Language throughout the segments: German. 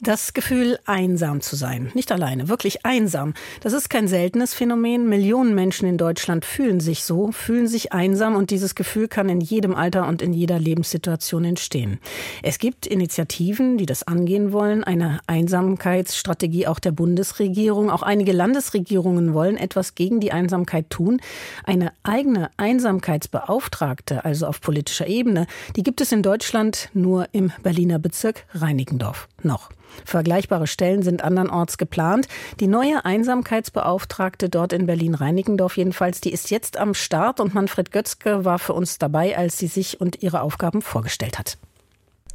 das Gefühl, einsam zu sein. Nicht alleine, wirklich einsam. Das ist kein seltenes Phänomen. Millionen Menschen in Deutschland fühlen sich so, fühlen sich einsam und dieses Gefühl kann in jedem Alter und in jeder Lebenssituation entstehen. Es gibt Initiativen, die das angehen wollen, eine Einsamkeitsstrategie auch der Bundesregierung. Auch einige Landesregierungen wollen etwas gegen die Einsamkeit tun. Eine eigene Einsamkeitsbeauftragte, also auf politischer Ebene, die gibt es in Deutschland nur im Berliner Bezirk Reinickendorf noch. Vergleichbare Stellen sind andernorts geplant. Die neue Einsamkeitsbeauftragte dort in Berlin-Reinickendorf jedenfalls, die ist jetzt am Start und Manfred Götzke war für uns dabei, als sie sich und ihre Aufgaben vorgestellt hat.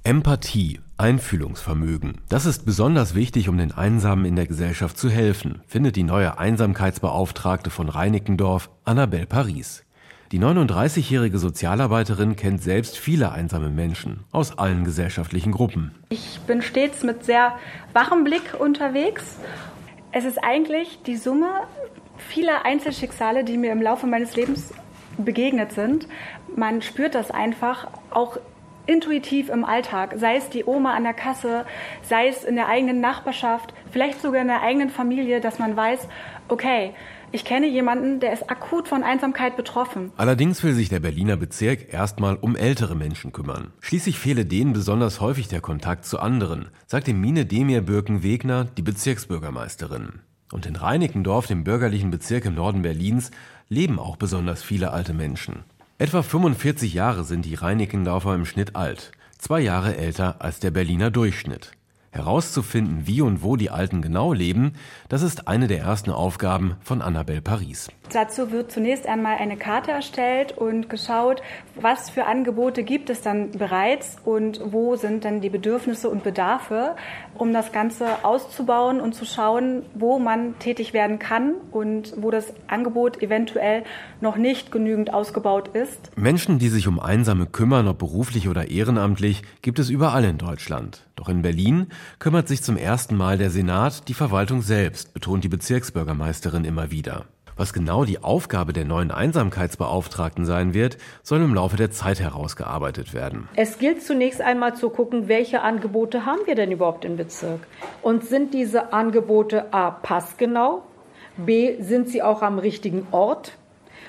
Empathie, Einfühlungsvermögen. Das ist besonders wichtig, um den Einsamen in der Gesellschaft zu helfen, findet die neue Einsamkeitsbeauftragte von Reinickendorf, Annabelle Paris. Die 39-jährige Sozialarbeiterin kennt selbst viele einsame Menschen aus allen gesellschaftlichen Gruppen. Ich bin stets mit sehr wachem Blick unterwegs. Es ist eigentlich die Summe vieler Einzelschicksale, die mir im Laufe meines Lebens begegnet sind. Man spürt das einfach auch intuitiv im Alltag, sei es die Oma an der Kasse, sei es in der eigenen Nachbarschaft, vielleicht sogar in der eigenen Familie, dass man weiß, okay, ich kenne jemanden, der ist akut von Einsamkeit betroffen. Allerdings will sich der Berliner Bezirk erstmal um ältere Menschen kümmern. Schließlich fehle denen besonders häufig der Kontakt zu anderen, sagte Mine Demir Birken-Wegner, die Bezirksbürgermeisterin. Und in Reinickendorf, dem bürgerlichen Bezirk im Norden Berlins, leben auch besonders viele alte Menschen. Etwa 45 Jahre sind die Reinickendorfer im Schnitt alt, zwei Jahre älter als der Berliner Durchschnitt. Herauszufinden, wie und wo die Alten genau leben, das ist eine der ersten Aufgaben von Annabelle Paris. Dazu wird zunächst einmal eine Karte erstellt und geschaut, was für Angebote gibt es dann bereits und wo sind dann die Bedürfnisse und Bedarfe, um das Ganze auszubauen und zu schauen, wo man tätig werden kann und wo das Angebot eventuell noch nicht genügend ausgebaut ist. Menschen, die sich um Einsame kümmern, ob beruflich oder ehrenamtlich, gibt es überall in Deutschland. Doch in Berlin kümmert sich zum ersten Mal der Senat, die Verwaltung selbst, betont die Bezirksbürgermeisterin immer wieder. Was genau die Aufgabe der neuen Einsamkeitsbeauftragten sein wird, soll im Laufe der Zeit herausgearbeitet werden. Es gilt zunächst einmal zu gucken, welche Angebote haben wir denn überhaupt im Bezirk? Und sind diese Angebote A passgenau? B sind sie auch am richtigen Ort?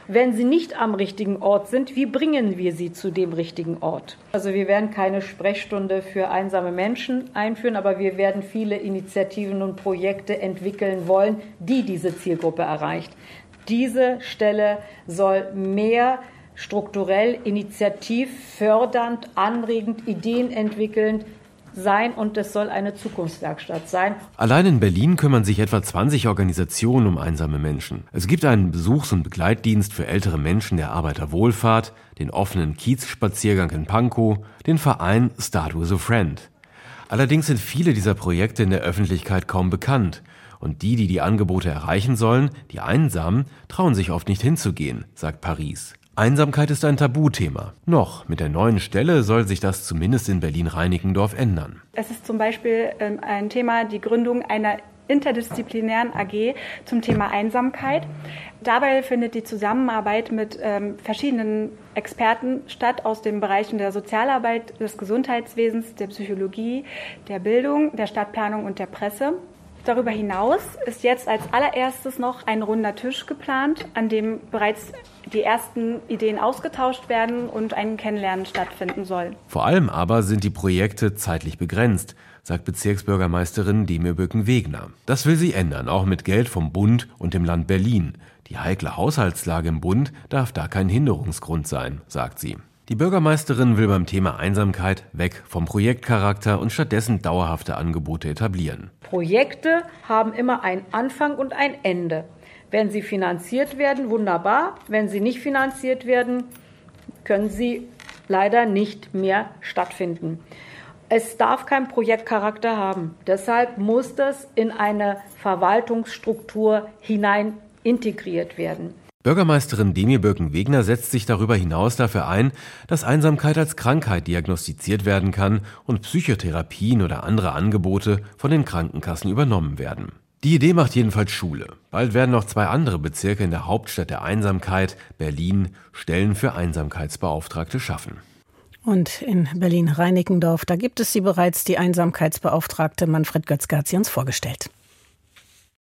Wenn sie nicht am richtigen Ort sind, wie bringen wir sie zu dem richtigen Ort? Also wir werden keine Sprechstunde für einsame Menschen einführen, aber wir werden viele Initiativen und Projekte entwickeln wollen, die diese Zielgruppe erreicht. Diese Stelle soll mehr strukturell, initiativ, fördernd, anregend, ideenentwickelnd sein und es soll eine Zukunftswerkstatt sein. Allein in Berlin kümmern sich etwa 20 Organisationen um einsame Menschen. Es gibt einen Besuchs- und Begleitdienst für ältere Menschen der Arbeiterwohlfahrt, den offenen Kiezspaziergang in Pankow, den Verein Start with a Friend. Allerdings sind viele dieser Projekte in der Öffentlichkeit kaum bekannt. Und die, die die Angebote erreichen sollen, die Einsamen, trauen sich oft nicht hinzugehen, sagt Paris. Einsamkeit ist ein Tabuthema. Noch, mit der neuen Stelle soll sich das zumindest in Berlin-Reinickendorf ändern. Es ist zum Beispiel ähm, ein Thema die Gründung einer interdisziplinären AG zum Thema Einsamkeit. Dabei findet die Zusammenarbeit mit ähm, verschiedenen Experten statt aus den Bereichen der Sozialarbeit, des Gesundheitswesens, der Psychologie, der Bildung, der Stadtplanung und der Presse. Darüber hinaus ist jetzt als allererstes noch ein runder Tisch geplant, an dem bereits die ersten Ideen ausgetauscht werden und ein Kennenlernen stattfinden soll. Vor allem aber sind die Projekte zeitlich begrenzt, sagt Bezirksbürgermeisterin Demir Böcken-Wegner. Das will sie ändern, auch mit Geld vom Bund und dem Land Berlin. Die heikle Haushaltslage im Bund darf da kein Hinderungsgrund sein, sagt sie. Die Bürgermeisterin will beim Thema Einsamkeit weg vom Projektcharakter und stattdessen dauerhafte Angebote etablieren. Projekte haben immer einen Anfang und ein Ende. Wenn sie finanziert werden, wunderbar. Wenn sie nicht finanziert werden, können sie leider nicht mehr stattfinden. Es darf keinen Projektcharakter haben. Deshalb muss das in eine Verwaltungsstruktur hinein integriert werden. Bürgermeisterin Demi Birken-Wegner setzt sich darüber hinaus dafür ein, dass Einsamkeit als Krankheit diagnostiziert werden kann und Psychotherapien oder andere Angebote von den Krankenkassen übernommen werden. Die Idee macht jedenfalls Schule. Bald werden noch zwei andere Bezirke in der Hauptstadt der Einsamkeit, Berlin, Stellen für Einsamkeitsbeauftragte schaffen. Und in Berlin-Reinickendorf, da gibt es sie bereits, die Einsamkeitsbeauftragte Manfred Götzge hat sie uns vorgestellt.